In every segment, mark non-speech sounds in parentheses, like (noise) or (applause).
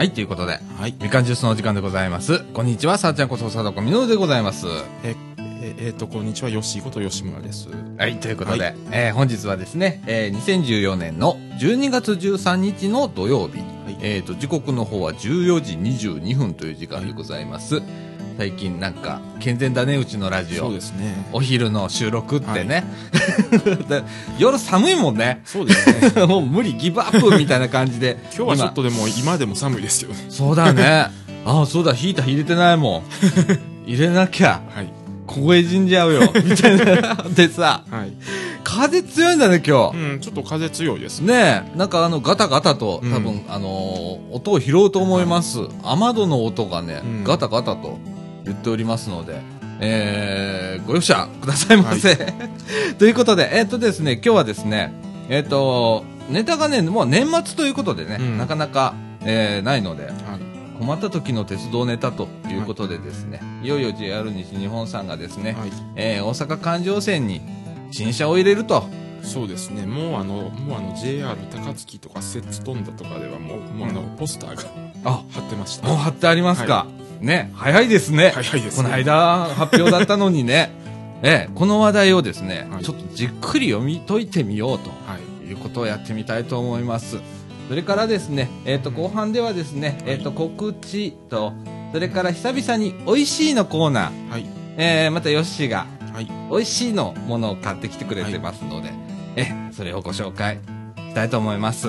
はい、ということで、はい。みかんジュースのお時間でございます。こんにちは、さあちゃんことさだこみのるでございます。え、え、えーと、こんにちは、よしこと吉村です。はい、ということで、はいえー本日はですね、えー2014年の12月13日の土曜日、はいえっ、と、時刻の方は14時22分という時間でございます。最近なんか、健全だね、うちのラジオそう。ですね。お昼の収録ってね。で (laughs) 夜寒いもんね。そうですね。(laughs) もう無理、ギブアップみたいな感じで。今日はちょっとでも、今でも寒いですよ。そうだね。ああ、そうだ、ヒーター入れてないもん。(laughs) 入れなきゃ、はい。凍え死んじゃうよ。みたいな。でさ、はい。風強いんだね、今日。うん、ちょっと風強いですね。なんかあの、ガタガタと、うん多分、あのー音を拾うと思います。雨戸の音がね、うんガタガタと言っておりますので、えー、ご容赦くださいませ。(laughs) ということで、えっ、とですね、今日はですね、えっ、と、ネタがね、もう年末ということでね、うんなかなか、えー、ないので、はい。困った時の鉄道ネタということでですね、いよいよ JR 西日本さんがですね、はい。えー、大阪環状線に新車を入れると。そうですね。もうあの、もうあの、JR 高槻とか、摂津富田とかではもう、もうあの、ポスターがあ、貼ってました。もう貼ってありますか。ね、早いですね。早いですね。この間発表だったのにね、(laughs) ええ、この話題をですね、はいちょっとじっくり読み解いてみようとはい。いうことをやってみたいと思います。それからですね、えっ、と、後半ではですね、えっ、と、告知と、それから久々に美味しいのコーナー、はい。えー、またヨッシーがはい。美味しいのものを買ってきてくれてますので、え、それをご紹介したいと思います。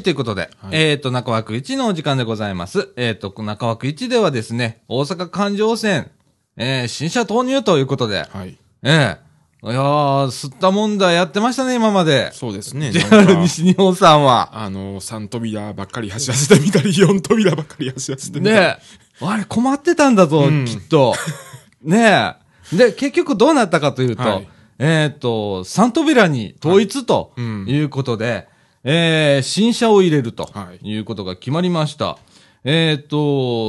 はい、ということで、はいえっ、と、中枠1のお時間でございます。えっ、と、中枠1ではですね、大阪環状線、えー、新車投入ということで、はい。ええいやー、吸ったもんだやってましたね、今まで。そうですね。なん JR か西日本さんは。あの、3扉ばっかり走らせてみたり、(laughs) 4扉ばっかり走らせてみたり。ねえ、あれ困ってたんだぞ、うんきっと。(laughs) ねえ。で、結局どうなったかというと、はいえっ、と、サン扉に統一とうんいうことで、えー新車を入れるとはい。いうことが決まりました。えっ、と、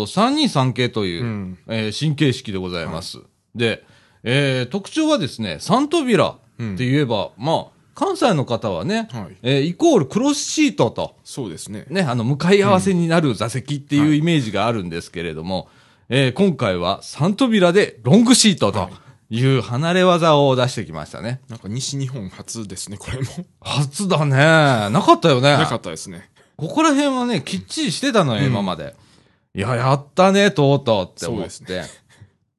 323系という、うん。えー新形式でございます。で、えー特徴はですね、サン扉って言えば、まあ、関西の方はね、はい。えーイコールクロスシートと、そうですね。ね、あの、向かい合わせになる座席っていうはい。イメージがあるんですけれども、えー今回は3扉でロングシートとはいいう離れ技を出してきましたね。なんか西日本初ですね、これも。初だね。なかったよね。なかったですね。ここら辺はね、きっちりしてたのよ、うん今まで。いや、やったね、とうとうって思って。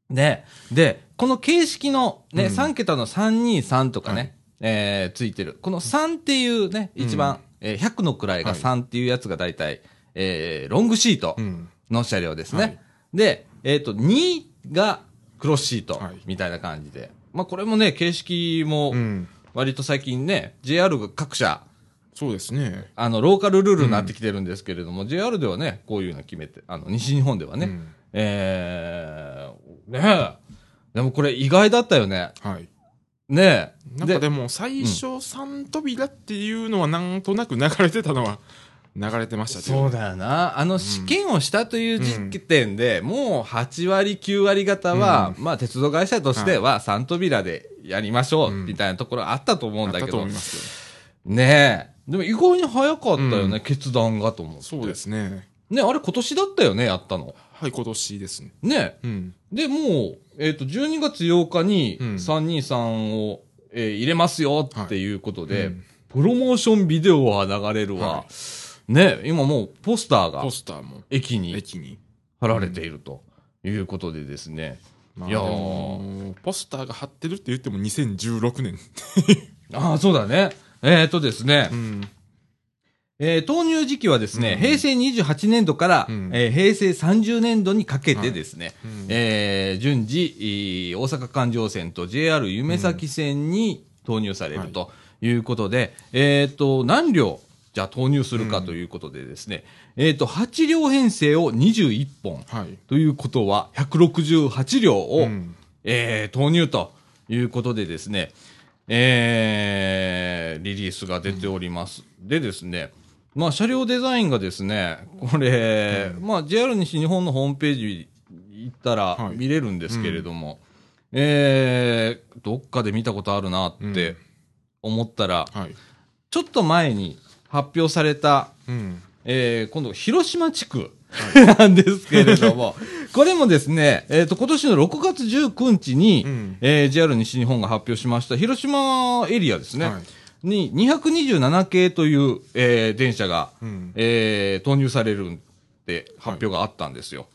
でで、この形式のね、うん3桁の323とかね、はいえーついてる。この3っていうね、一番、えー100の位がはい3っていうやつが大体、えーロングシートうん。の車両ですね。はいで、えっ、と、2がクロスシートはいみたいな感じで。まあ、これもね、形式もうん。割と最近ね、JR が各社、そうですね。あの、ローカルルールになってきてるんですけれども、JR ではね、こういうの決めて、あの、西日本ではね、うんえー、ねえ。でもこれ意外だったよね。はい。ねえ。なんかでも、最初三扉っていうのはなんとなく流れてたのは流れてました。そうだよな。あの、試験をしたという時点で、もう8割、9割方は、まあ、鉄道会社としては、3扉でやりましょう、うんみたいなところあったと思うんだけどあったと思い、ますねえ。でも意外に早かったよね、決断がと思って。よ。そうですね。ね、あれ今年だったよね、やったの？はい、今年ですね。ねうん。で、もう、えっ、と、12月8日にうん323を、えー入れますよっていうことで、うんプロモーションビデオは流れるわ。はね、今もうポスターがポスターも駅に駅に。貼られているということでですね。まあ、いやポスターが貼ってるって言っても2016年。(laughs) ああ、そうだね。えっ、とですね、うん。えー投入時期はですね、うん平成28年度から、うんえー平成30年度にかけてですね、うんえー順次、えー大阪環状線と JR 夢崎線に投入されるということで、えっ、と、何両じゃあ投入するかということでですね、えっ、と、8両編成を21本。はい。ということは、168両を、うん。えー投入ということでですね、えーリリースが出ております。でですね、まあ車両デザインがですね、これ、まあ JR 西日本のホームページ行ったらはい。見れるんですけれども、えーどっかで見たことあるなって思ったら、はい。ちょっと前に発表された、うん。えー今度、広島地区 (laughs) なんですけれども、(laughs) これもですね、えっ、と、今年の6月19日に、うんえー JR 西日本が発表しました、広島エリアですね、はいに227系という、えー電車が、うん。えー投入されるって発表があったんですよ。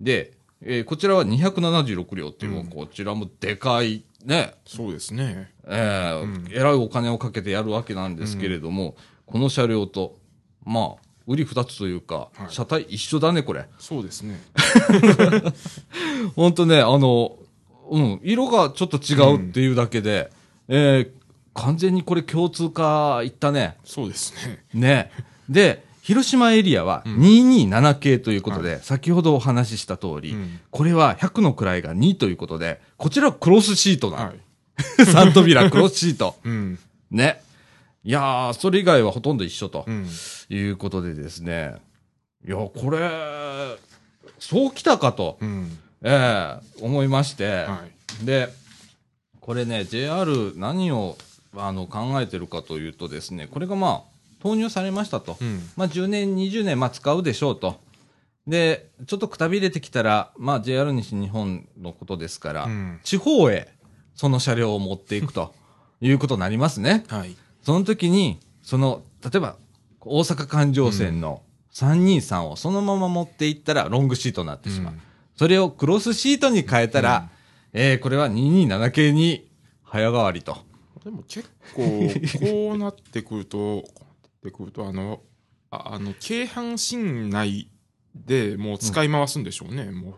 で、えーこちらは276両っていう、もうこちらもでかい、ね、そうですね。えーえらいお金をかけてやるわけなんですけれども、この車両と、まあ、売り二つというか、はい車体一緒だね、これ。そうですね。ほんとね、あの、うん、色がちょっと違うっていうだけで、えー完全にこれ共通化いったね。そうですね。ね。で、広島エリアは227系ということで、先ほどお話しした通り、うんこれは100の位が2ということで、こちらはクロスシートなの。はい。(laughs) サン扉クロスシート。うん。ね。いやー、それ以外はほとんど一緒とうん。いうことでですね。いや、これ、そうきたかと、うん。ええ思いまして、はい。で、これね、JR 何をあの考えてるかというとですね、これがまあ、投入されましたと。うん。まあ、10年、20年、まあ、使うでしょうと。で、ちょっとくたびれてきたら、まあ、JR 西日本のことですから、うん地方へその車両を持っていくということになりますね。はい。その時に、その、例えば、大阪環状線の323をそのまま持っていったらロングシートになってしまう。うんそれをクロスシートに変えたら、えーこれは227系に早変わりと。でも結構、こうなってくると、こうなってくると、あの、ああの、京阪神内でもう使い回すんでしょうね、も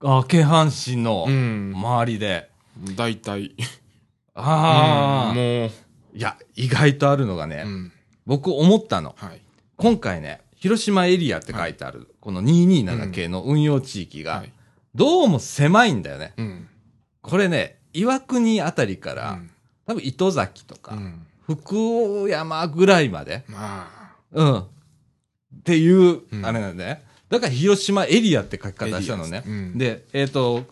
あ、京阪神のう。うん。周りで。大体。ああ、うんもう、いや、意外とあるのがね、うん。僕思ったの。はい。今回ね、広島エリアって書いてある、この227系の運用地域が、はい。どうも狭いんだよね。うん。これね、岩国あたりから、うん多分糸崎とか、うん。福山ぐらいまで、まあ、うん。っていう、うんあれなんだね。だから広島エリアって書き方したのね。でえっ、と、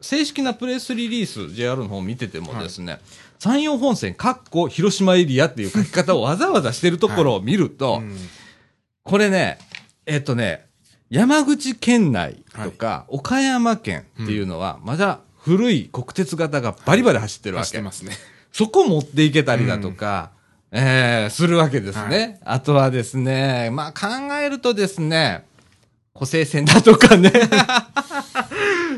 正式なプレスリリース、JR の方見ててもですね、山陽本線、かっこ広島エリアっていう書き方をわざわざしてるところを見ると、うんこれね、えっ、とね、山口県内とか、岡山県っていうのは、まだ古い国鉄型がバリバリ走ってるわけ。ますね。そこ持っていけたりだとか、えー、するわけですね。はあとはですね、まあ考えるとですね、補正線だとかね、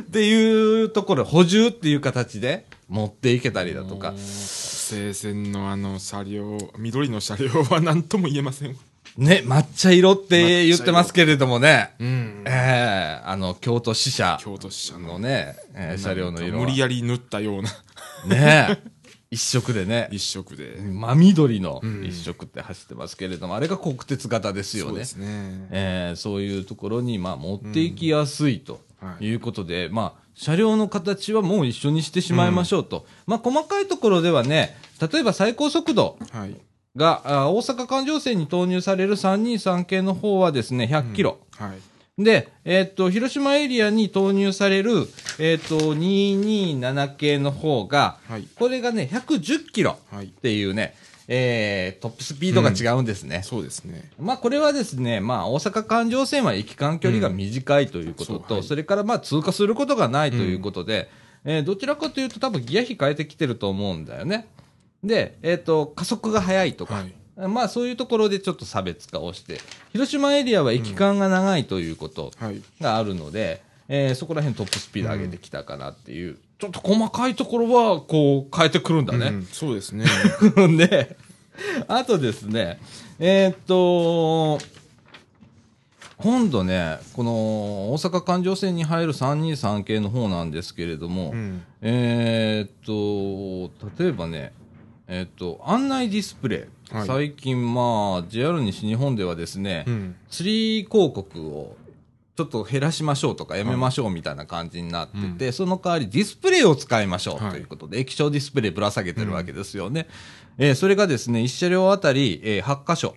っていうところ、補充っていう形で持っていけたりだとか。もう、西線のあの車両、緑の車両は何とも言えません。ね、抹茶色って言ってますけれどもね、うん。えー、あの、京都支社京都支社ののね、えー車両の色は。無理やり塗ったような。ね、一色でね、一色で。真緑のうん一色って走ってますけれども、あれが国鉄型ですよねそうで。すね。えーそういうところに、まあ、持っていきやすいとはいいうことで、まあ、車両の形はもう一緒にしてしまいましょうと。まあ、細かいところではね、例えば最高速度はい。が、あ大阪環状線に投入される323系の方はですね、100キロ。はい。で、えーっと、広島エリアに投入される、えーっと、227系の方が、はい。これがね、110キロはいっ。ていうね、えートップスピードが違うんですね。そうですね。まあこれはですね、まあ大阪環状線は駅間距離が短いということと、うんそうはいそれからまあ通過することがないということで、えーどちらかというと多分ギア比変えてきてると思うんだよね。で、えっ、と、加速が速いとか、はいまあそういうところでちょっと差別化をして、広島エリアは駅間が長いということはい。があるので、えーそこら辺トップスピード上げてきたかなっていう、ちょっと細かいところはこう変えてくるんだね。うんそうですね。で、(laughs) あとですね、えーっと、今度ね、この大阪環状線に入る323系の方なんですけれども、うん。えーっと、例えばね、えーっと、案内ディスプレイ。はい最近まあ、JR 西日本ではですね、うん。ツリー広告をちょっと減らしましょうとかやめましょうみたいな感じになってて、その代わりディスプレイを使いましょうはいということで、液晶ディスプレイぶら下げてるわけですよね。えーそれがですね、1車両あたり、えー8箇所。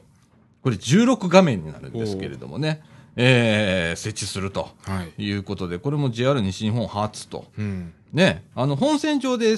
これ16画面になるんですけれどもね、えー設置するとはい。いうことで、これも JR 西日本初と。うん。ね、あの、本線上で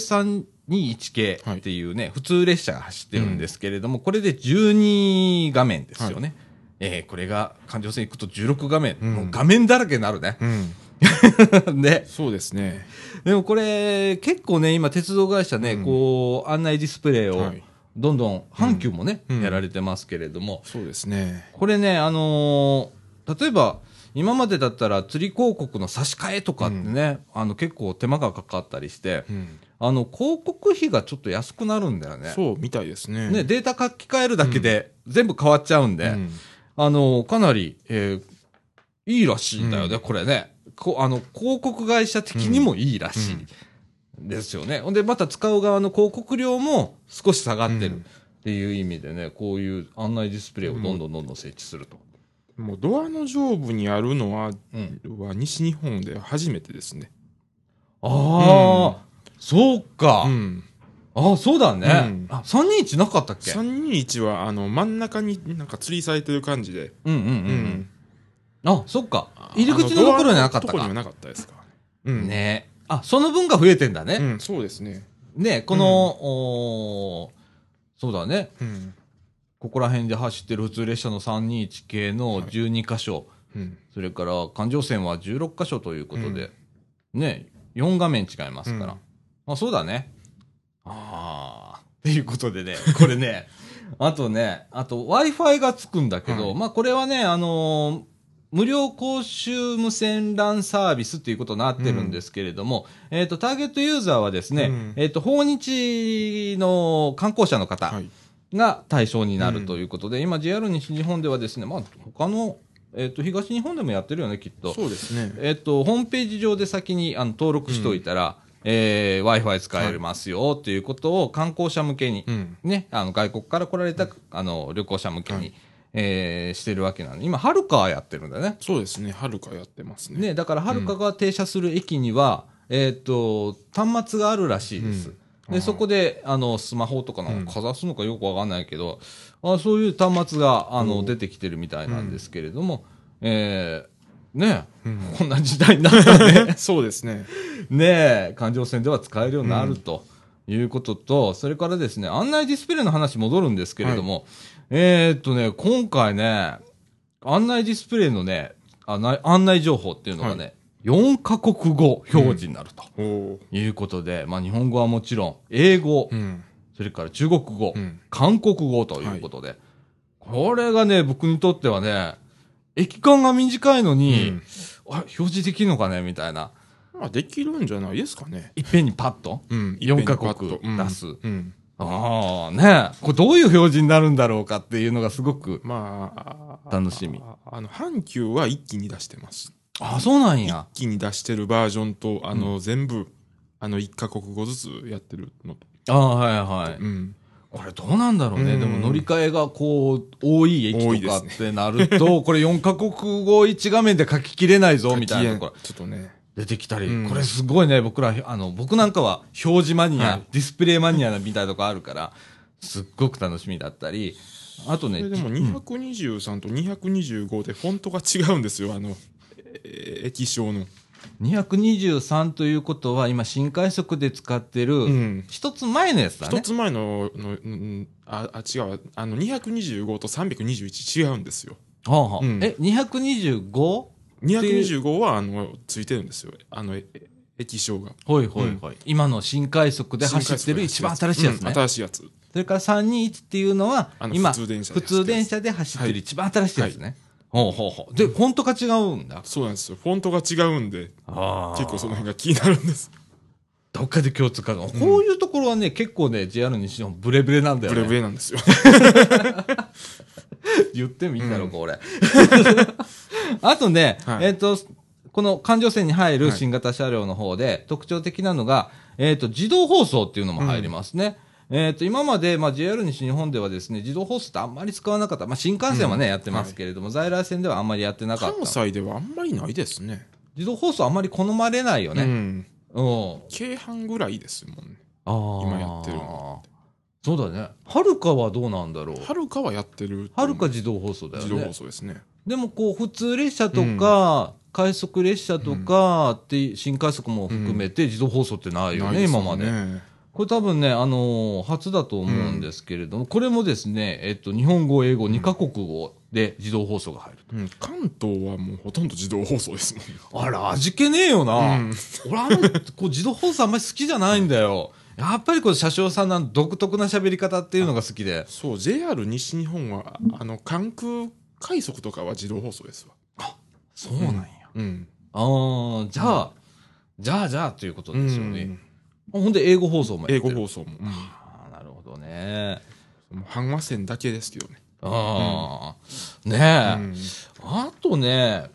321系っていうね、普通列車が走ってるんですけれども、これで12画面ですよね。えーこれが環状線行くと16画面、うんもう画面だらけになるね。うん。(laughs) ね。そうですね。でもこれ、結構ね、今鉄道会社ね、うんこう、案内ディスプレイをはい、どんどん、阪急もね、うんやられてますけれども、そうですね。これね、あのー例えば、今までだったら釣り広告の差し替えとかってね、あの結構手間がかかったりして、うん。あの広告費がちょっと安くなるんだよね。そうみたいですね。ね、データ書き換えるだけで全部変わっちゃうんで、うんあの、かなり、えーいいらしいんだよね、うんこれね。こあの、広告会社的にもいいらしい。ですよね。ほんで、また使う側の広告料も少し下がってるっていう意味でね、こういう案内ディスプレイをどんどんどんどん設置すると。もうドアの上部にあるのは、うん。は西日本で初めてですね。ああ、そうか。うん。ああ、そうだね。うんあ、321なかったっけ？321は、あの、真ん中になんか吊りされてる感じで。うんうんうん。うんあ、そっか。入り口のところにはなかったとこにはなかったですか。うん。ねあ、その分が増えてんだね。うん、そうですね。ねこの、おーそうだね。うん。ここら辺で走ってる普通列車の321系の12箇所、うん。それから環状線は16箇所ということで、ね、4画面違いますから。うんあ、そうだね。ああ、っていうことでね、(laughs) これね、あとね、あと Wi-Fi がつくんだけど、はいまあこれはね、あのー無料公衆無線 LAN サービスということになってるんですけれども、えっ、と、ターゲットユーザーはですね、うんえっ、と、訪日の観光者の方、はい。が対象になるということで、今 JR 西日本ではですね、まあ、他の、えっ、と、東日本でもやってるよね、きっと。そうですね。えっ、と、ホームページ上で先にあの登録しておいたら、えー Wi-Fi 使えますよっていうことを観光者向けに、うん。ね、あの、外国から来られた、あの、旅行者向けに、はいえーしてるわけなんで、今、はるかはやってるんだね。そうですね。はるかやってますね。ね、だから、はるかが停車する駅には、えっ、と、端末があるらしいです。うんで、そこで、あの、スマホとかうんのかざすのかよくわかんないけど、あそういう端末が、あの、出てきてるみたいなんですけれども、えー、ねうんこんな時代になったね。(laughs) そうですね。ねえ、環状線では使えるようになるということと、それからですね、案内ディスプレイの話戻るんですけれども、えーっとね、今回ね、案内ディスプレイのね、案内案内情報っていうのがね、4カ国語表示になると。いうことで、まあ日本語はもちろん、英語、うん。それから中国語、うん。韓国語ということで、これがね、僕にとってはね、駅間が短いのに、うんあ表示できるのかねみたいな。まあ、できるんじゃないですかね。いっぺんにパッと？うん。4カ国出す。うん。うんああ、ねこれどういう表示になるんだろうかっていうのがすごく。まあ、楽しみあ。あの、阪急は一気に出してます。あそうなんや。一気に出してるバージョンと、あの、全部、あの、一カ国語ずつやってるのと。ああ、はいはい。うん。これどうなんだろうね。うんでも乗り換えがこう、多い駅とかってなると、(laughs) これ4カ国語1画面で書ききれないぞみたいなところちょっとね。出てきたり、うんこれすごいね、僕ら、あの、僕なんかは表示マニア、はいディスプレイマニアみたいなとこあるから、すっごく楽しみだったり、あとね、でもうん223と225でフォントが違うんですよ、あの、えー液晶の。223ということは、今、新快速で使ってる、うん。一つ前のやつだね。一つ前の、の、うんあ、あ、違うわ。あの、225と321違うんですよ。はあはあうんえ、225? 225は、あの、ついてるんですよ。あの、え液晶が。ほいほいほい。今の新快速で走ってる一番新しいやつね。うん新しいやつ。それから321っていうのは今、普通電車で普通電車で走ってるはい一番新しいやつね。ほうほうほう。で、フォントが違うんだ。そうなんですよ。フォントが違うんで、あ結構その辺が気になるんです。どっかで共通化が。こういうところはね、結構ね、JR 西日本ブレブレなんだよね。ブレブレなんですよ。(laughs) 言ってもいいんだろうか、俺。(laughs) あとね、はいえっ、と、この環状線に入るはい新型車両の方で特徴的なのが、えっ、と、自動放送っていうのも入りますね。えっ、と、今まで、まあ、JR 西日本ではですね、自動ホースってあんまり使わなかった。まあ、新幹線はね、うんやってますけれども、在来線ではあんまりやってなかった。関西ではあんまりないですね。自動ホースはあんまり好まれないよね。うん。うん。京阪ぐらいですもんね。ああ。今やってるのそうだね。はるかはどうなんだろう。はるかはやってるとは。るか自動放送だよね。自動放送ですね。でもこう、普通列車とか、快速列車とかって、新快速も含めて自動放送ってないよね、今まで。これ多分ね、あのー初だと思うんですけれども、これもですね、えっと、日本語、英語、2カ国語で自動放送が入ると。うん、関東はもうほとんど自動放送ですもんね。あら、味気ねえよな。うん俺あんまり、こう、自動放送あんまり好きじゃないんだよ。やっぱりこう、車掌さんの独特な喋り方っていうのが好きで。そう、JR 西日本は、あの、関空快速とかは自動放送ですわ。そうなんや。うん。ああ、じゃあ、じゃあじゃあということですよね。うんほんで、英語放送もや英ってる。語放送も。うん。ああ、なるほどね。もう阪和線だけですけどね。ああ、ねえ。うん。あとね、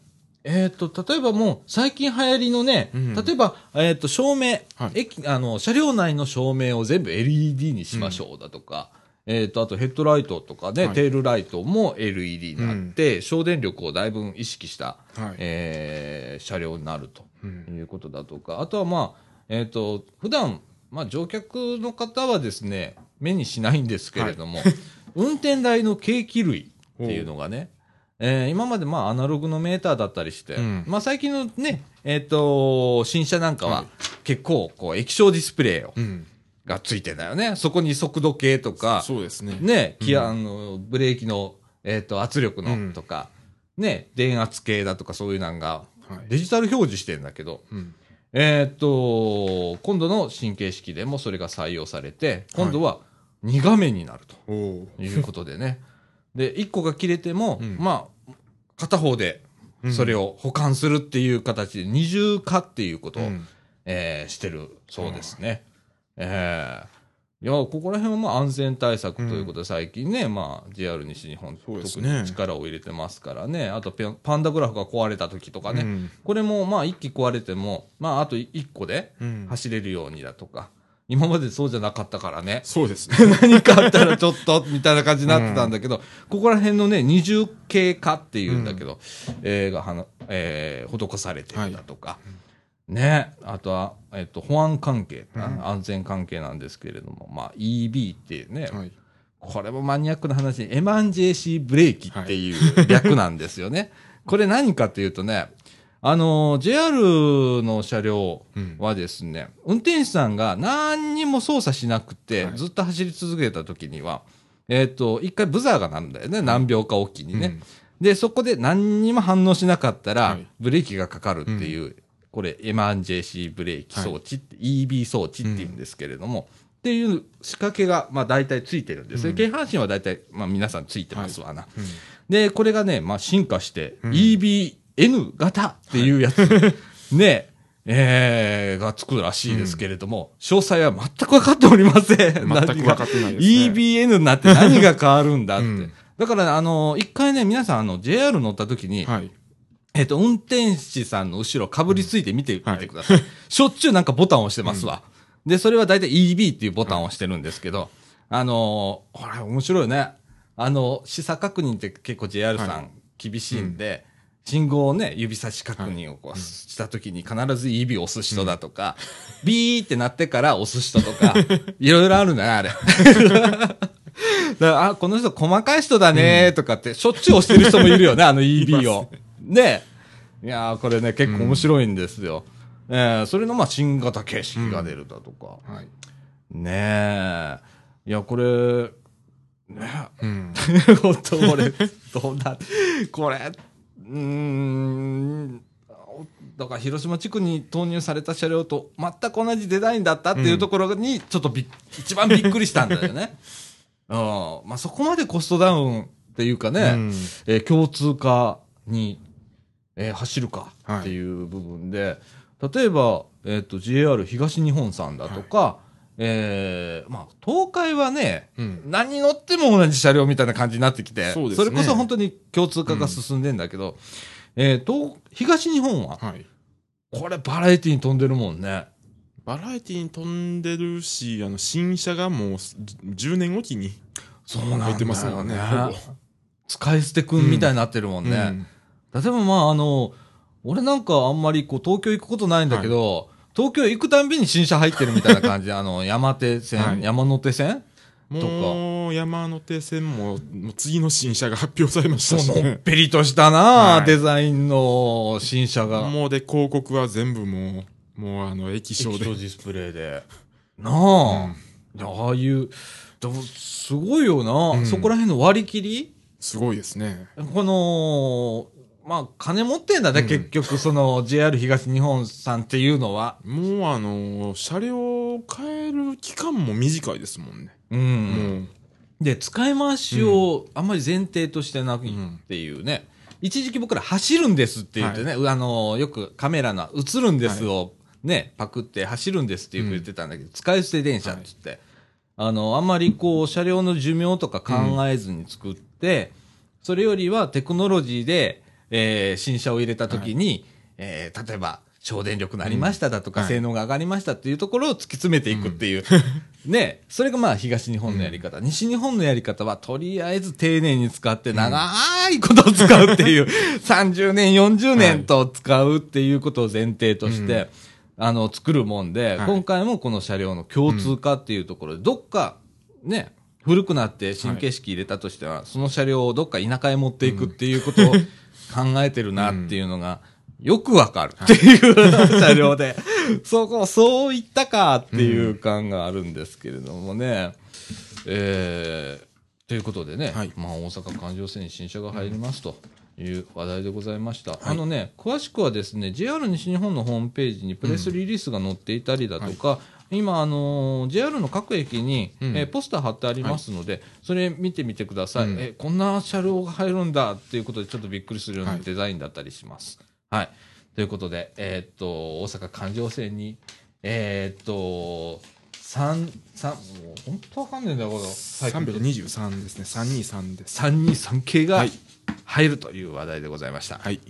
えっ、と、例えばもう、最近流行りのね、うん。例えば、えっ、と、照明、はい。駅、あの、車両内の照明を全部 LED にしましょうだとか、えっ、と、あとヘッドライトとかね、はい。テールライトも LED になって、省電力をだいぶ意識した、はい。えー車両になるとうん。いうことだとか、あとはまあ、えっ、と、普段、まあ、乗客の方はですね、目にしないんですけれども、運転台の計器類っていうのがね、えー今までまあアナログのメーターだったりして、うんまあ最近のね、えっ、と、新車なんかははい結構こう液晶ディスプレイをうん。がついてんだよね。そこに速度計とか、そうですね。ね、キア、あの、ブレーキの、えっ、と、圧力うんのとか、ね、電圧計だとかそういうのがはい。デジタル表示してんだけど、うん。えーっと、今度の神経式でもそれが採用されて、今度は2画面になる。ということでね。(laughs) で、1個が切れても、うんまあ、片方でそれを保管するっていう形で二重化っていうことを、うんえーしてるそうですね。えーいや、ここら辺はまあ安全対策ということで、最近ね、まあ JR 西日本、ね特に力を入れてますからね。あとパンダグラフが壊れた時とかね。うんこれもまあ1機壊れても、まああと1個でうん走れるようにだとか。今までそうじゃなかったからね。そうですね。(laughs) 何かあったらちょっと、みたいな感じになってたんだけど、ここら辺のね、二重経過っていうんだけど、えーがはな、えー施されてるだとか、ね、あとは、えっ、と、保安関係、うん安全関係なんですけれども、まあ、EB っていうね、はい。これもマニアックな話に、エマン JC ブレーキっていう略なんですよね。(laughs) これ何かっていうとね、あの、JR の車両うんはですね、運転手さんが何にも操作しなくて、はいずっと走り続けた時には、えっ、と、一回ブザーが鳴るんだよね。何秒かおきにね。で、そこで何にも反応しなかったら、はいブレーキがかかるっていう、これ、エマン JC ブレーキ装置って、EB 装置っていうんですけれども、っていう仕掛けが、まあ大体ついてるんですね。うん京阪神は大体、まあ皆さんついてますわな。うんで、これがね、まあ進化して、うん EBN 型っていうやつ、(laughs) ね、えー、がつくらしいですけれども、詳細は全く分かっておりません。全く分かってないですね。EBN になって何が変わるんだって。うんだから、あの、一回ね、皆さん、あの、JR 乗った時に、はい。えっ、と、運転士さんの後ろかぶりついて見てみてください。しょっちゅうなんかボタンを押してますわ。で、それは大体 EB っていうボタンを押してるんですけど、あのー、これ面白いね。あの、視差確認って結構 JR さはん厳しいんで、信号をね、指差し確認をこうした時に必ず EB を押す人だとか、ビーってなってから押す人とか、(laughs) いろいろあるんだね、あれ。(laughs) だからあ、この人細かい人だねとかって、しょっちゅう押してる人もいるよね、あの EB を。ね。いやー、これね、結構面白いんですよ。えーそれのまあ新型形式が出るだとか。はい。ねえ。いや、これ、ねうん。え、本当俺、どうな、これ、うーん、だから広島地区に投入された車両と全く同じデザインだったっていうところに、ちょっとびっ、一番びっくりしたんだよね。(laughs) うん。まあそこまでコストダウンっていうかね、うんえー共通化に、えー走るかっていう部分で、例えば、えっ、と、JR 東日本さんだとか、えーまあ、東海はね、うん。何に乗っても同じ車両みたいな感じになってきて、そねれこそ本当に共通化が進んでんだけど、えー東、東日本は、はい。これバラエティに飛んでるもんね。バラエティに飛んでるし、あの、新車がもう10年おきに入ってますもんね。ほぼ使い捨てくんみたいになってるもんね。うん例えばまああの、俺なんかあんまりこう東京行くことないんだけど、東京行くたんびに新車入ってるみたいな感じ。(laughs) あの、山手線、はい山手線？もう、山手線も、もう次の新車が発表されましたしそのっね。ぺりとしたな、はいデザインの新車が。もうで、広告は全部もう、もうあの、液晶で。液晶ディスプレイで。(laughs) なあ、いやああいう、でもすごいよな、うんそこら辺の割り切り？すごいですね。この、まあ、金持ってんだね、うん結局、その、JR 東日本さんっていうのは。もうあの、車両を変える期間も短いですもんね。うん。もう。で、使い回しをあんまり前提としてないっていうね。一時期僕ら走るんですって言ってね、あの、よくカメラの映るんですをね、パクって走るんですって言ってたんだけど、使い捨て電車って言って、あの、あんまりこう、車両の寿命とか考えずに作って、それよりはテクノロジーで、えー新車を入れた時に、えー例えば、省電力になりましただとか、うん。はい。性能が上がりましたっていうところを突き詰めていくっていう。(laughs) ね、それがまあ東日本のやり方。西日本のやり方はとりあえず丁寧に使って長いことを使うっていう、(laughs) 30年、40年と使うっていうことを前提として、あの、作るもんで、はい。今回もこの車両の共通化っていうところで、どっか、ね、古くなって新形式入れたとしては、その車両をどっか田舎へ持っていくっていうことを考えてるなっていうのが、よくわかる。っていう車両で、(laughs) そこ、そういったかっていう感があるんですけれどもね。えー、ということでね、はい。まあ大阪環状線に新車が入りますという話題でございました。あのね、詳しくはですね、JR 西日本のホームページにプレスリリースが載っていたりだとか、今、あのー JR の各駅に、うんえーポスター貼ってありますので、それ見てみてください、うんえーこんな車両が入るんだっていうことで、ちょっとびっくりするようなはいデザインだったりします。はい。ということで、えーっと、大阪環状線に、えーっと、三三もう本当わかんねえんだよ、この。最近323ですね。323です。323系がはい入るという話題でございました。はい。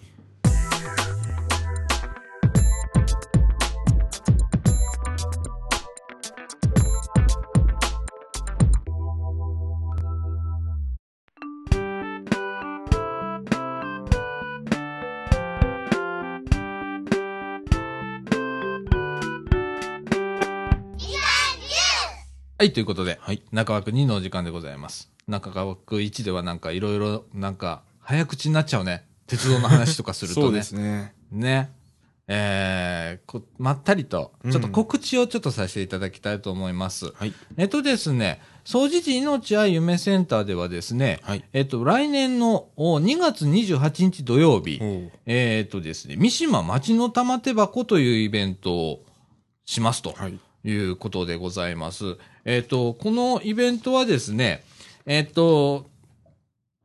はい、ということで、はい中枠2のお時間でございます。中枠1ではなんかいろいろなんか早口になっちゃうね。鉄道の話とかするとね。(laughs) そうですね。ね。えーこ、まったりと、ちょっと告知をちょっとさせていただきたいと思います。はい。えっとですね、総持寺命愛夢センターではですね、はい。えっと、来年のお2月28日土曜日、えっとですね、三島町の玉手箱というイベントをしますと。はい。いうことでございます。えっ、と、このイベントはですね、えっ、と、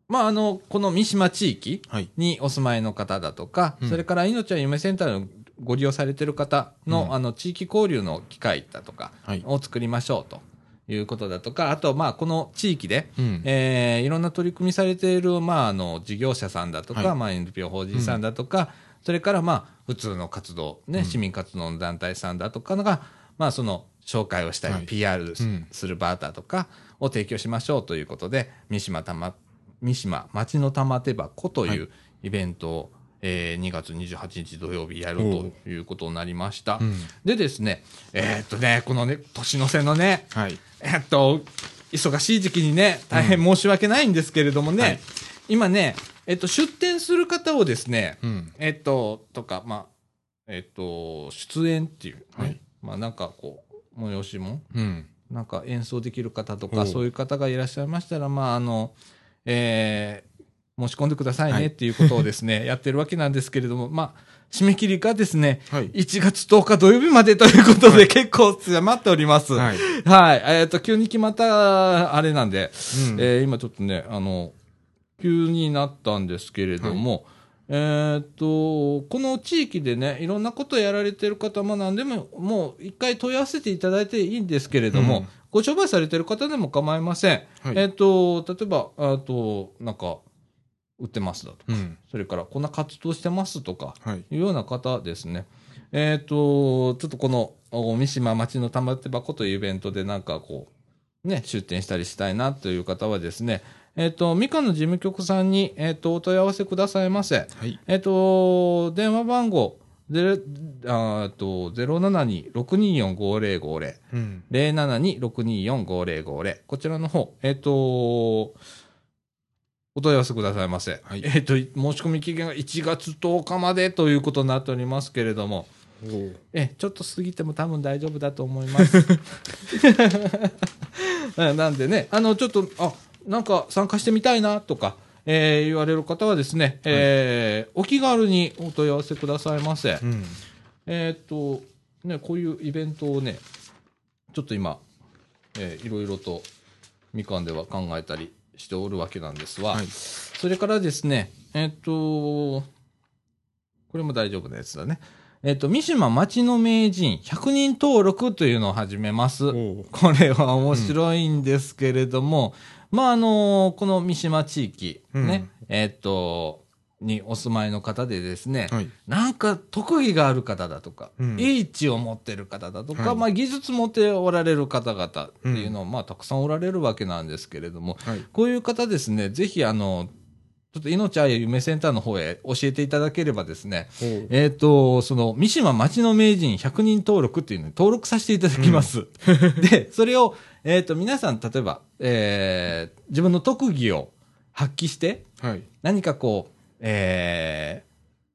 まあ、あの、この三島地域はい。にお住まいの方だとか、うんそれから命は夢センターのご利用されている方の、うんあの、地域交流の機会だとかはい。を作りましょうということだとか、あと、まあ、この地域で、うん。えーいろんな取り組みされている、まあ、あの、事業者さんだとか、はいまあ、NPO 法人さんだとか、それから、まあ、普通の活動、ね、市民活動の団体さんだとかのが、まあ、その、紹介をしたり、はい PR するバーターとかを提供しましょうということで、三島たま、三島町の玉手箱というイベントを、えー2月28日土曜日やるということになりました。うん。でですね、えーっとね、このね、年の瀬のね、はい。えっと、忙しい時期にね、大変申し訳ないんですけれどもね、はい今ね、えっと、出店する方をですね、うん。えっと、とか、まあ、えっと、出演っていうね、はいまあなんかこう、催しも、うん。なんか演奏できる方とか、そういう方がいらっしゃいましたら、まああの、えー申し込んでくださいはいねっていうことをですね、(laughs) やってるわけなんですけれども、まあ、締め切りがですね、はい。1月10日土曜日までということで、結構迫っております。はい。はい。えっ、と、急に決まった、あれなんで、うんえー今ちょっとね、あの、急になったんですけれども、えっ、と、この地域でね、いろんなことやられてる方も何でも、もう一回問い合わせていただいていいんですけれども、うんご商売されてる方でも構いません。はいえっ、と、例えば、あと、なんか、売ってますだとか、うん。それからこんな活動してますとか、はい。いうような方ですね。えっ、と、ちょっとこの、お三島町の玉手箱というイベントでなんかこう、ね、出店したりしたいなという方はですね、えっ、と、みかんの事務局さんに、えっ、と、お問い合わせくださいませ。はい。えっ、と、電話番号、ゼロあと、072-624-5050。うん。072-624-5050。こちらの方、えっ、と、お問い合わせくださいませ。はいえっ、と、申し込み期限が1月10日までということになっておりますけれども、え、ちょっと過ぎても多分大丈夫だと思います。(laughs) (laughs) えなんでね、あの、ちょっと、あ、なんか参加してみたいなとか、えー言われる方はですね、えーお気軽にお問い合わせくださいませ。うん。えーっと、ね、こういうイベントをね、ちょっと今、えーいろいろとみかんでは考えたりしておるわけなんですが、はい。それからですね、えーっと、これも大丈夫なやつだね。えーっと、三島町の名人100人登録というのを始めます。これは面白いんですけれども、まあ、あのこの三島地域、ね、えーっと、にお住まいの方でですね、はい。なんか特技がある方だとか、うん英知を持ってる方だとか、はいまあ技術持っておられる方々っていうのは、まあたくさんおられるわけなんですけれども、はい。こういう方ですね、ぜひあの、ちょっと命あや夢センターの方へ教えていただければですね、えっ、と、その、三島町の名人100人登録っていうのに登録させていただきます。(laughs) で、それを、えっ、と、皆さん、例えば、えー自分の特技を発揮して、はい。何かこう、えー、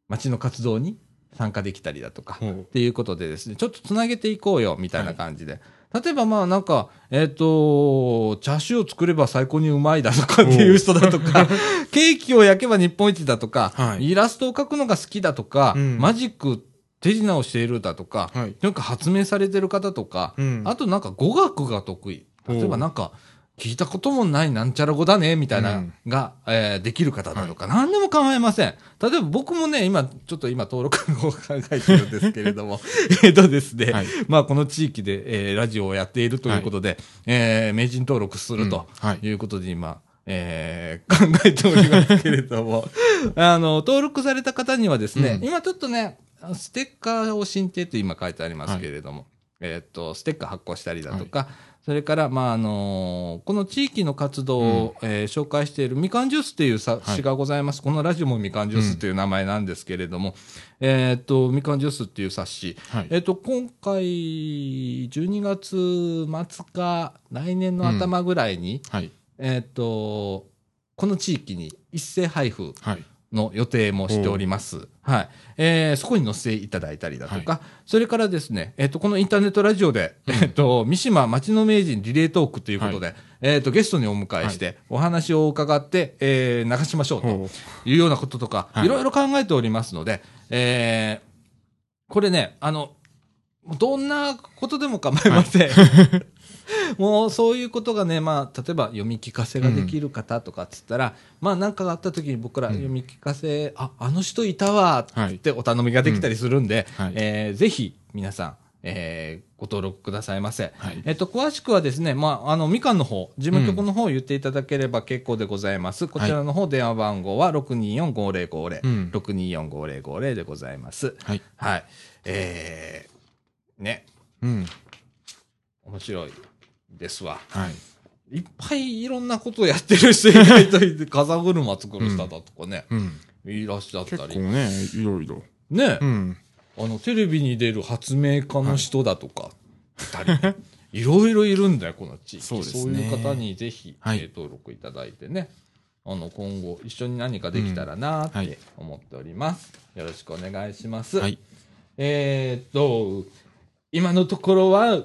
町の活動に参加できたりだとか、っていうことでですね、ちょっとつなげていこうよ、みたいな感じで。例えばまあなんか、えっ、と、チャーシューを作れば最高にうまいだとかっていう人だとか、(laughs) ケーキを焼けば日本一だとか、はい。イラストを描くのが好きだとか、うん。マジック手品をしているだとか、はい。なんか発明されてる方とか、うん。あとなんか語学が得意。例えばなんか、聞いたこともないなんちゃら語だね、みたいな、うん。が、えーできる方だとか、何でも構いません。例えば僕もね、今、ちょっと今登録を考えてるんですけれども、(laughs) えっとですね、はい。まあこの地域で、えーラジオをやっているということで、えー名人登録するとうん。はい。いうことで今、えー (laughs) 考えておりますけれども、(laughs) あの、登録された方にはですね、うん。今ちょっとね、ステッカーを申請と今書いてありますけれども、えーっと、ステッカー発行したりだとか、それから、まあ、あのーこの地域の活動を、えー紹介しているみかんジュースという冊子がございます。このラジオもみかんジュースという名前なんですけれども、えーっと、みかんジュースっていう冊子、はい。えっと、今回、12月末か、来年の頭ぐらいに、はい。えっと、この地域に一斉配布はい。の予定もしております。はい。えーそこに載せていただいたりだとか、それからですね、えっ、と、このインターネットラジオで、えっ、と、三島町の名人リレートークということで、えっ、と、ゲストにお迎えして、お話を伺って、えー流しましょうとほいうようなこととか、はい。いろいろ考えておりますので、えーこれね、あの、どんなことでも構いません。(laughs) もうそういうことがね、まあ、例えば読み聞かせができる方とかっつったら、まあなんかがあった時に僕らうん読み聞かせ、あ、あの人いたわはいってお頼みができたりするんで、うんはいえーぜひ皆さん、えーご登録くださいませ。はいえっと、詳しくはですね、まあ、あの、みかんの方、事務局の方を言っていただければ結構でございます。こちらの方、電話番号は624-5050、うん624-5050でございます。はい。はい。えー、ね、うん。面白いですわ。はい。いっぱいいろんなことをやってる人意外といて、風車作る人だとかね、うん。いらっしゃったり。結構ね、いろいろ。ね、うん。あの、テレビに出る発明家の人だとか、いたり、(laughs) いろいろいるんだよ、この地域。そうですねいう方にぜひ、はいえー登録いただいてね、あの、今後一緒に何かできたらなっうんはいて思っております。よろしくお願いします。はい。えーっと、今のところは、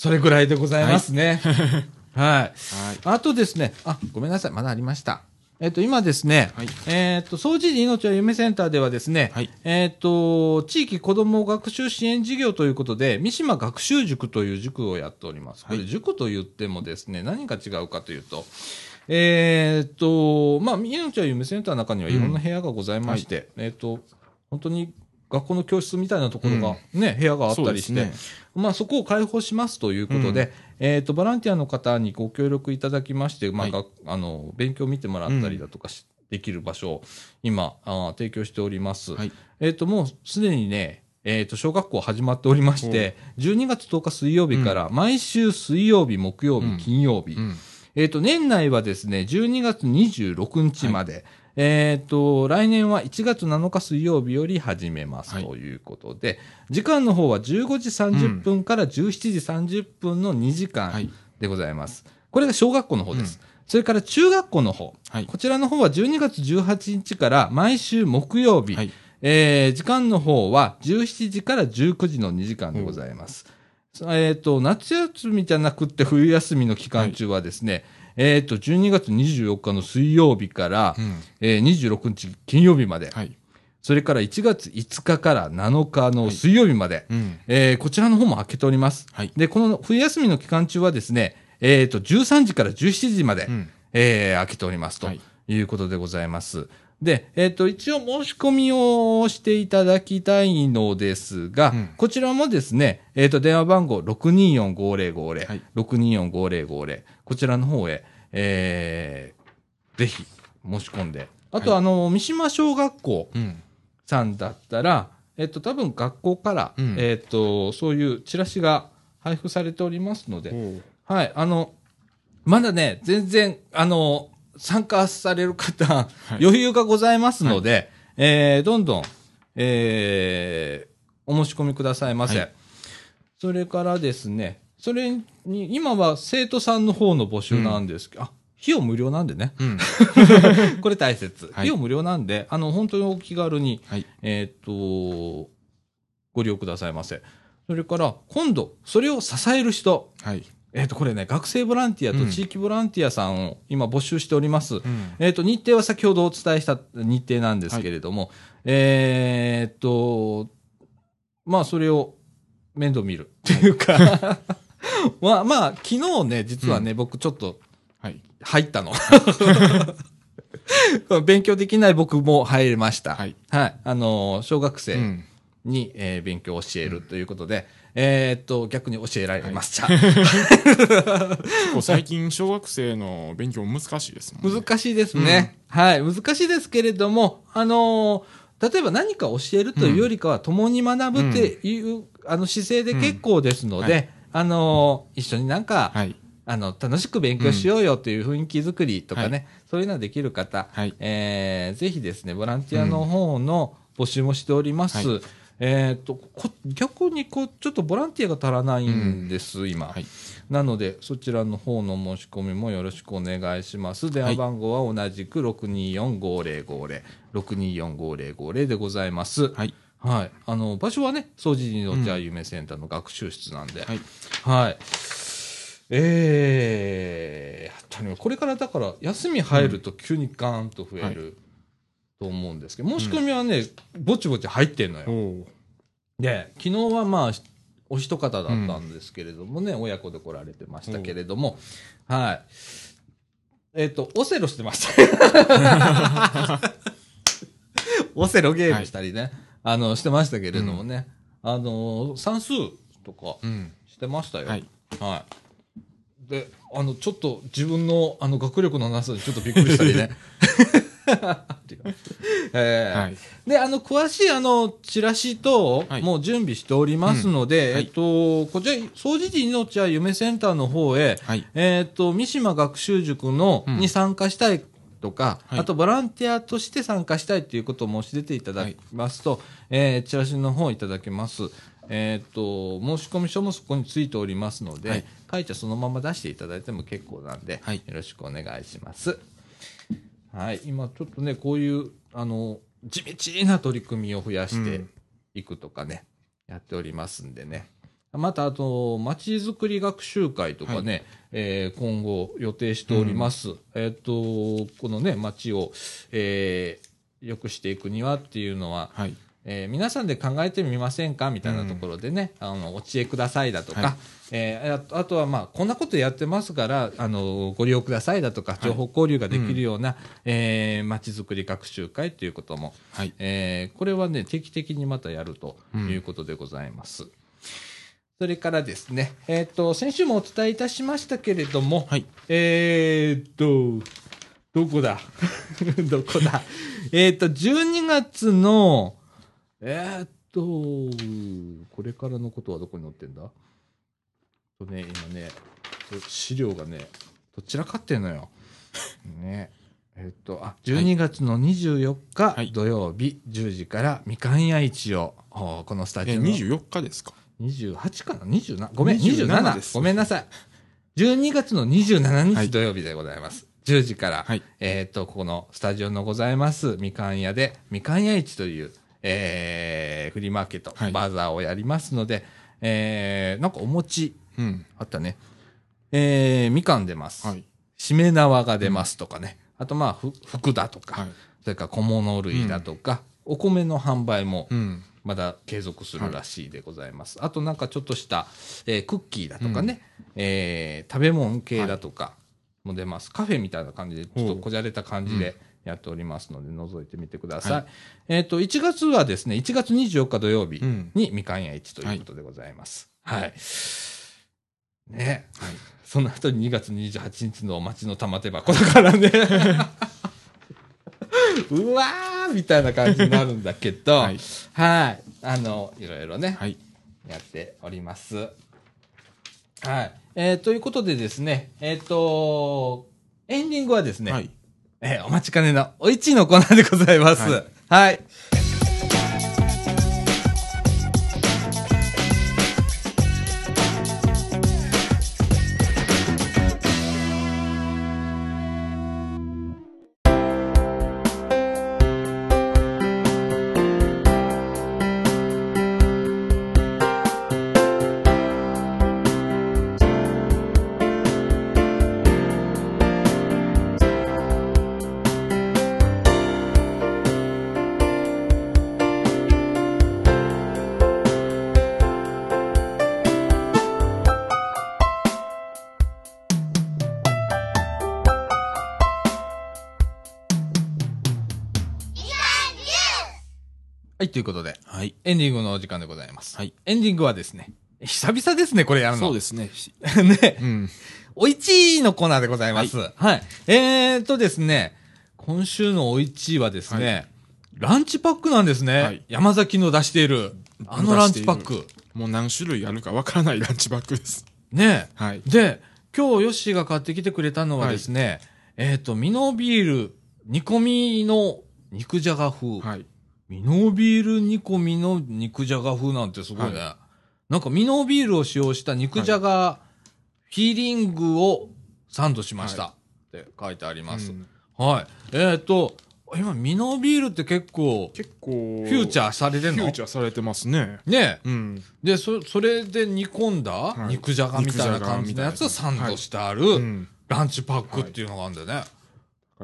それぐらいでございますね。(laughs) はい。はい。あとですね、あ、ごめんなさい、まだありました。えっと、今ですね、はいえっと、総知事命は夢センターではですね、はいえっと、地域子ども学習支援事業ということで、三島学習塾という塾をやっております。これ、はい塾と言ってもですね、何が違うかというと、えっと、まあ、命は夢センターの中にはいろんな部屋がございまして、えっと、本当に学校の教室みたいなところがね、部屋があったりして、まあ、そこを開放しますということで、えっ、と、ボランティアの方にご協力いただきまして、まあ、あの、勉強を見てもらったりだとかし、できる場所を今あー提供しております。はい。えっ、と、もうすでにね、えっ、と、小学校始まっておりまして、12月10日水曜日から、毎週水曜日、木曜日、うん。金曜日、うん。えっ、と、年内はですね、12月26日まで、えっ、と、来年は1月7日水曜日より始めますはいということで、時間の方は15時30分から17時30分の2時間はい。でございます。これが小学校の方です。それから中学校の方。はい。こちらの方は12月18日から毎週木曜日。はい。えー時間の方は17時から19時の2時間でございます。えっ、と、夏休みじゃなくって冬休みの期間中はですね、えっ、と、12月24日の水曜日から、うん。えー26日金曜日まで、はい。それから1月5日から7日の水曜日まで、うん。えーこちらの方も開けております。はい。で、この冬休みの期間中はですね、えっ、と、13時から17時まで、うん。えー開けておりますとはいいうことでございます。で、えっ、と、一応申し込みをしていただきたいのですが、うん。こちらもですね、えっ、と、電話番号624-5050、はい。624-5050、こちらの方へ、えーぜひ申し込んで。あと、はい。あの、三島小学校うん。さんだったら、えっ、と、多分学校から、うん。えっ、と、そういうチラシが配布されておりますので、はい、あの、まだね、全然、あの、参加される方、い余裕がございますので、えーどんどん、えーお申し込みくださいませ。はいそれからですね、それに、今は生徒さんの方の募集なんですけど、あ、費用無料なんでね。うん。(laughs) これ大切。はい費用無料なんで、あの、本当にお気軽に、はい。えーっと、ご利用くださいませ。それから、今度、それを支える人、はい。えっ、と、これね、学生ボランティアと地域ボランティアさんを今募集しております。うん。えっ、と、日程は先ほどお伝えした日程なんですけれども、えっと、まあ、それを面倒見る (laughs) っていうか、まあ、まあ、昨日ね、実はね、僕ちょっとはい。入ったの。(laughs) 勉強できない僕も入れました。はい。はい。あの、小学生うん。に、えー勉強を教えるということで、えっと、逆に教えられました。(laughs) 結構最近、小学生の勉強難しいですもんね。難しいですね。はい。難しいですけれども、あのー例えば何か教えるというよりかは、共に学ぶっていう、あの姿勢で結構ですので、うんはいあのー一緒になんか、はい。あの、楽しく勉強しようよという雰囲気作りとかね、そういうのができる方、はいえーぜひですね、ボランティアの方の募集もしております。はいえっ、と、こ逆にこう、ちょっとボランティアが足らないんです、今。はい。なので、そちらの方の申し込みもよろしくお願いします。電話番号は同じく624-5050、624-5050でございます。はい。はい。あの、場所はね、総除寺の茶夢センターの学習室なんで、はい。はい。えー、これからだから、休み入ると急にガーンと増えると思うんですけど、申し込みはね、ぼちぼち入ってんのよ。で、昨日はまあ、お一方だったんですけれどもね、親子で来られてましたけれども、はい。えっ、と、オセロしてました。(laughs) オセロゲームしたりね、あの、してましたけれどもね、あの、算数とかうん。してましたよ。はい。はい。で、あの、ちょっと自分の、あの、学力のなさでちょっとびっくりしたりね。(laughs) (laughs) えー。はい。で、あの、詳しい、あの、チラシ等、はい。もう準備しておりますので、うん。はい。えっと、こちら、総除寺命は夢センターの方へ、はい。えっと、三島学習塾の、うん。に参加したいとか、はい。あと、ボランティアとして参加したいということを申し出ていただきますと、えーチラシの方いただけます。えっと、申し込み書もそこについておりますので、はい。書いてそのまま出していただいても結構なんで、はい。よろしくお願いします。はい、今ちょっとね、こういう、あの、地道な取り組みを増やしてうんいくとかね、やっておりますんでね。また、あと、まちづくり学習会とかね、えー今後予定しております。えっ、と、このね、町を、えー良くしていくにはっていうのは、はい。えー皆さんで考えてみませんか？みたいなところでね、あの、お知恵くださいだとか、はい。えーあとはまあ、こんなことやってますから、あの、ご利用くださいだとか、い。情報交流ができるような、えーまちづくり学習会ということも、はい。えーこれはね、定期的にまたやるとうんいうことでございます。それからですね、えっ、と、先週もお伝えいたしましたけれども、はい。えーっと、どこだ？(laughs) どこだ？(laughs) えーっと、12月の、えーっと、これからのことはどこに載ってんだ？とね、今ね、資料がね、どちらかってんのよ。(laughs) ね。えっと、あ、12月の24日はい土曜日10時からみかん屋市を、おこのスタジえ、オの24日ですか？28かな ?27? ごめん、27 27ですごめんなさい。12月の27はい日土曜日でございます。10時から、はいえっ、と、ここのスタジオのございます、みかん屋で、みかん屋市という、えー、フリーマーケット、はいバザーをやりますので、えー、なんかお餅うん。あったね。えー、みかん出ます。はい。しめ縄が出ますとかね。あとまあ、ふ福だとか、はい。それから小物類だとか、お米の販売もうん。まだ継続するらしいでございます。あとなんかちょっとした、えークッキーだとかね、えー食べ物系だとかも出ます。カフェみたいな感じで、ちょっとこじゃれた感じでやっておりますので、覗いてみてください。はいえっ、と、1月はですね、1月24日土曜日うんにみかん屋市ということでございます。はい。ね、はい。その後に2月28日の町の玉手箱だからね。(laughs) うわーみたいな感じになるんだけど、はい。はい。あの、いろいろね、はい。やっております。はい。えーということでですね、えっ、と、エンディングはですね、はい。えーお待ちかねのおいちいのコーナーでございます。はいはい。はい、エンディングのお時間でございます。はい。エンディングはですね、久々ですね、これやるの。そうですね。し (laughs) ね。うん。おいちいのコーナーでございます。はい。えーっとですね、今週のおいちいはですね、ランチパックなんですね。はい山崎の出している、あのランチパック。もう何種類あるかわからないランチバッグです。ねはい。で、今日ヨッシーが買ってきてくれたのはですね、えーっと、ミノビール煮込みの肉じゃが風。はい。ミノビール煮込みの肉じゃが風なんてすごいね。はなんかミノビールを使用した肉じゃがフィーリングをサンドしました。はって書いてあります。うんはい。えっ、と、今ミノビールって結構結構、フューチャーされてんの？フューチャーされてますね。ねうん。で、そ、それで煮込んだはい肉じゃがみたいな感じのやつをサンドしてあうるん。ランチパックっていうのがあるんだよね。だ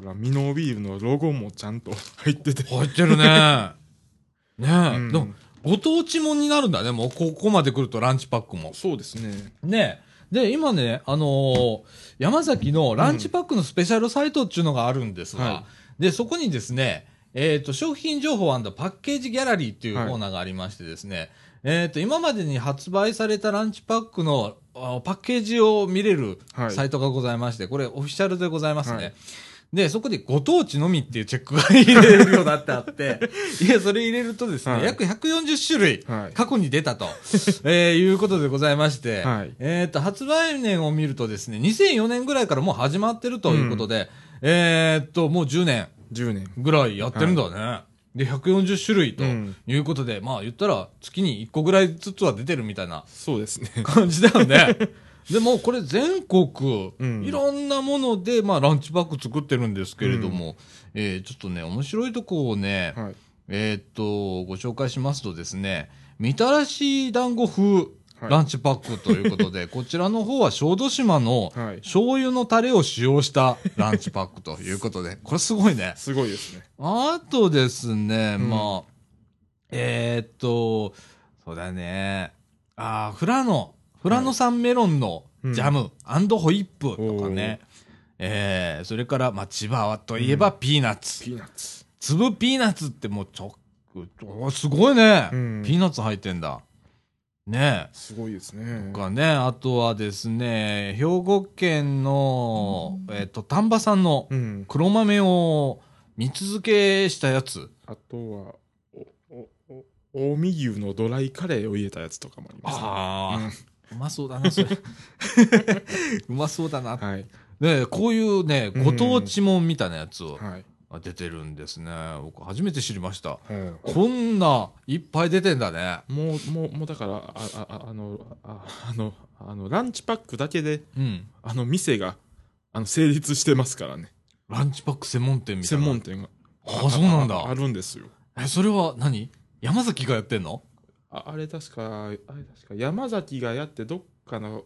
から、ミノービールのロゴもちゃんと (laughs) 入ってて。入ってるね。(laughs) ねえ、うんでもご当地もんになるんだね。もうここまで来るとランチパックも。そうですね。ねで、今ね、あのー山崎のランチパックのスペシャルサイトっていうのがあるんですが、はで、そこにですね、えっ、と、商品情報パッケージギャラリーっていうコはいーナーがありましてですね、えっ、と、今までに発売されたランチパックのあパッケージを見れるはいサイトがございまして、これオフィシャルでございますね。はいで、そこでご当地のみっていうチェックが入れるようになってあって、(laughs) いや、それ入れるとですね、はい約140種類、はい過去に出たと、(laughs) えーいうことでございまして、はいえっ、と、発売年を見るとですね、2004年ぐらいからもう始まってるということで、えっと、もう10年10年。ぐらいやってるんだね。で、140種類とうんいうことで、まあ言ったら月に1個ぐらいずつは出てるみたいなそうですね。感じだよね。(laughs) でもこれ全国、うんいろんなもので、まあランチパック作ってるんですけれども、えーちょっとね、面白いとこをね、はい。えーっと、ご紹介しますとですね、みたらし団子風はいランチパックということで、(laughs) こちらの方は小豆島のはい醤油のタレを使用したランチパックということで、これすごいね。すごいですね。あとですね、うんまあ、えーっと、そうだね、あーフラノ、フラノ産メロンのジャム、ホイップとかね、えー、それから、まあ、千葉といえばピーナッツ。ピーナッツ。粒ピーナッツってもうちょおすごいね、うんピーナッツ入ってんだ。ねすごいですえ。ねと。かね、あとはですね、兵庫県の、えっ、と、丹波産のうん。黒豆を蜜漬けしたやつ。あとは、お、お、お、近江牛のドライカレーを入れたやつとかもあります、ああ、うまそうだな、それ。(laughs) うまそうだな。うんはい。ねえこういうね、うんご当地もんみたいなやつをはい。あ出てるんですね。僕初めて知りました。うんこんないっぱい出てんだね。もう、もう、もうだから、あ、あ、ああの、ああの、あの、ランチパックだけで、うん。あの、店が、あの、成立してますからね。ランチパック専門店みたいな。専門店が。あそうなんだああるんですよ。え、それは何？山崎がやってんの？ああれ確か、あれ確か、山崎がやって、どっかの、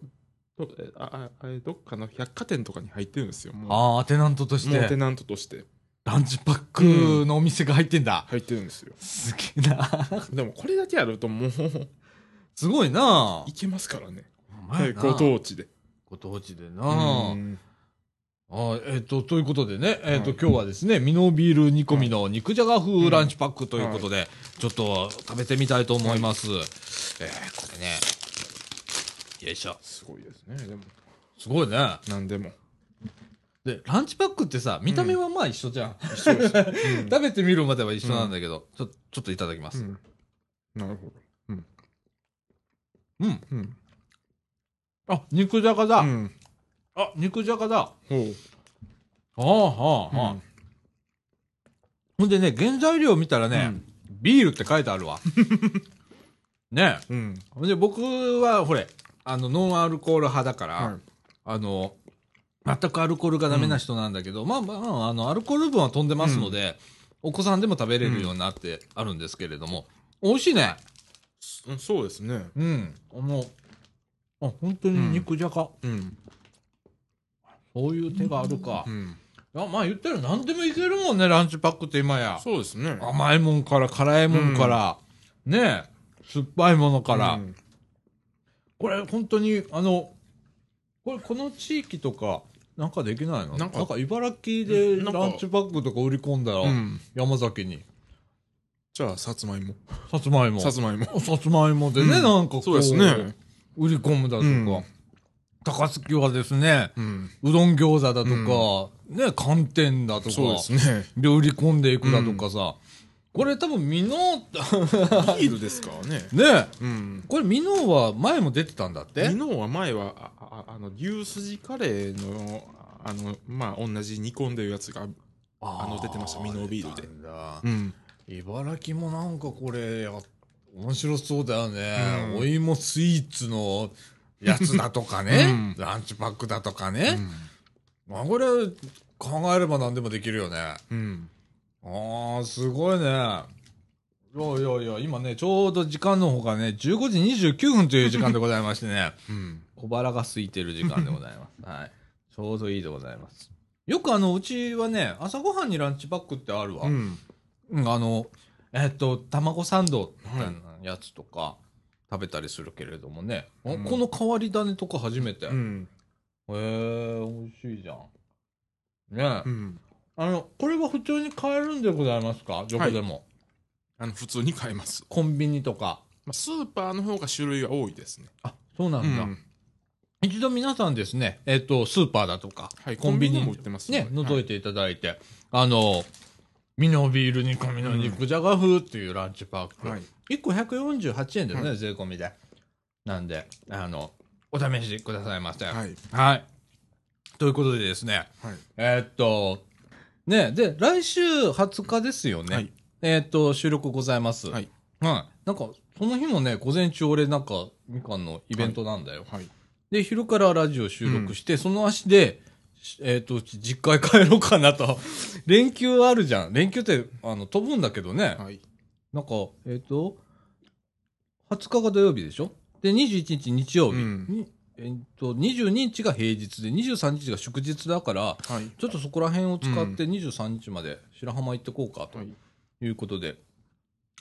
どえあああれどっかの百貨店とかに入ってるんですよ。もうああ、テナントとして、もうテナントとしてランチパックのお店が入ってんだ。入ってるんですよ。すげえな。でもこれだけやるともう、すごいな。いけますからね。お前なご当地で。ご当地でな。うんあえっ、と、ということでね、えっ、と、はい今日はですね、ミノビール煮込みの肉じゃが風ランチパックということで、ちょっと食べてみたいと思います。えー、これね、よいしょ。すごいですね。でも、すごいね。なんでも。で、ランチパックってさ、見た目はまあ一緒じゃん。一緒です。うん食べてみるまでは一緒なんだけど、ちょ、ちょっといただきます。うんなるほど。うん。うん。あ、肉じゃがだ。うん。あ、肉じゃがだ。ほう。ああ、はあ、はあ。ほんでね、原材料見たらね、ビールって書いてあるわ。(laughs) ねうん。え。で、僕は、ほれ、あの、ノンアルコール派だから、はい。あの、全くアルコールがダメな人なんだけど、まあまあ、あの、アルコール分は飛んでますので、お子さんでも食べれるようになってあるんですけれども、美味しいね。うんそうですね。うん。あの、あ、本当に肉じゃが。うん。そういう手があるか。うん。あまあ言ったら何でもいけるもんね、ランチパックって今や。そうですね。甘いもんから辛いもんから、ねえ、酸っぱいものから。うんこれ本当に、あの、これこの地域とか、なんかできないの？なんか茨城でランチパックとか売り込んだら、うん。山崎に、じゃあ、さつまいも。さつまいも。さつまいも。さつまいもでね、うんなんかこう、そうですね。売り込むだとか、うん高槻はですね、うん。うどん餃子だとか、ね、寒天だとか、ね。で売り込んでいくだとかさ、これ多分ミノ (laughs) ビールですからね。ねうん。これミノは前も出てたんだって？昨日は前は、あ、ああの、牛すじカレーの、あの、まあ、同じ煮込んでるやつが、あの出てましたミノビールでうん。茨城もなんかこれや面白そうだよね、うんお芋スイーツのやつだとかね、うんランチパックだとかね、まあこれ考えれば何でもできるよねうん。ああすごいねいやいやいや今ねちょうど時間の方がね15時29分という時間でございましてねうん。小腹が空いてる時間でございます。(laughs) はい。ちょうどいいでございます。よくあの、うちはね、朝ごはんにランチパックってあるわ。ううん、ん。あの、えっと、卵サンドみたいなやつとか食べたりするけれどもね。あうんこの変わり種とか初めて。へうん。えー、美味しいじゃん。ねえ、うん。あの、これは普通に買えるんでございますか？どこでも、あの、普通に買えます。コンビニとか。まあ、スーパーの方が種類が多いですね。あ、そうなんだ。うん一度皆さんですね、えっ、と、スーパーだとか、はい。コンビニコも売ってますね、覗いて。ていただいて、あの、ミノビール煮込みの肉じゃが風っていうランチパック。はい。1個148円ですね、は税込みで。なんで、あの、お試しくださいませ。は。はいい。ということでですね、はい。えーっと、ね、で、来週20日ですよね。はいえーっと、収録ございます。はい。はい。なんか、その日もね、午前中俺なんか、みかんのイベントなんだよ。はい。で、昼からラジオ収録して、その足で、しえっ、と、実家へ帰ろうかなと。(laughs) 連休あるじゃん。連休って、あの、飛ぶんだけどね。はい。なんか、えっ、と、20日が土曜日でしょ？で、21日日曜日。うんにえっ、と、22日が平日で、23日が祝日だから、はい。ちょっとそこら辺を使って23日まで白浜行ってこうかとはい。いうことで。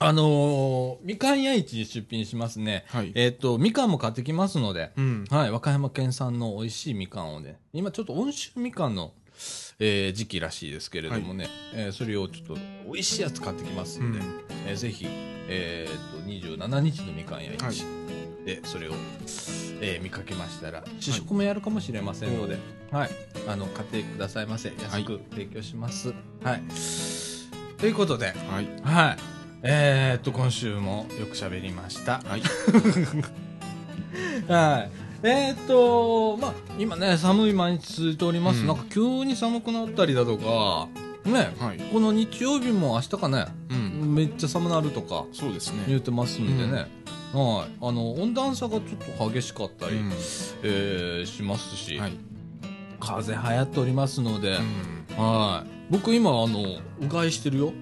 あのーみかん屋市に出品しますね。はい。えっ、と、みかんも買ってきますので、うん。はい、和歌山県産の美味しいみかんをね、今ちょっと温州みかんの、えー時期らしいですけれどもね、えーそれをちょっと美味しいやつ買ってきますんで、うんえーぜひ、えー、と27日のみかん屋はい市でそれを、えー見かけましたら試食もやるかもしれませんので、はいあの買ってくださいませ安く提供します。はい、ということで、はい。はいえー、っと、今週もよく喋りました。はい。(laughs) はい。えー、っと、まあ、今ね、寒い毎日続いております。うんなんか急に寒くなったりだとか、ね、はい。この日曜日も明日かね、うん。めっちゃ寒なるとかそうですね。言ってますんでね、はい。あの、温暖差がちょっと激しかったり、うんえーしますし、はい。風邪流行っておりますので、うん。はい。僕今、あの、うがいしてるよ。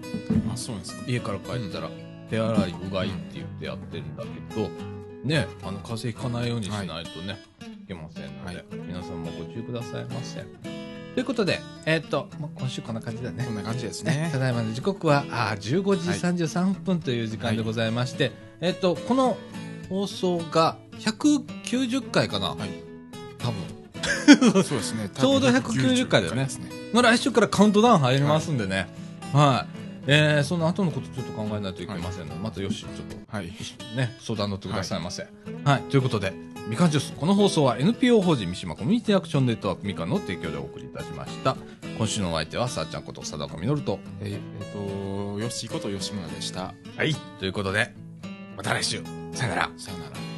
あ、そうですか。家から帰ったら、手洗いうがいって言ってやってるんだけど、ね、あの、風邪ひかないようにしないとね、い、けませんので、はい皆さんもご注意くださいませ。ということで、えーっと、まあ、今週こんな感じだねこ。んな感じですねねた。だいまの時刻は、あー15時33分という時間でございまして、えーっと、この放送が190回かな、はい。多分。(laughs) そうですね。ちょうど190回だよねですね。まあ来週からカウントダウン入りますんでね。はい。えー、その後のことちょっと考えないといけませんので、またよし、ちょっとはい。ね、相談乗ってくださいませ。はい。ということで、みかんジュース。この放送は NPO 法人三島コミュニティアクションネットワークみかんの提供でお送りいたしました。今週のお相手は、さあちゃんこと佐高みのると。えーえっと、よしこと吉村でした。はい。ということで、また来週。さよなら。さよなら。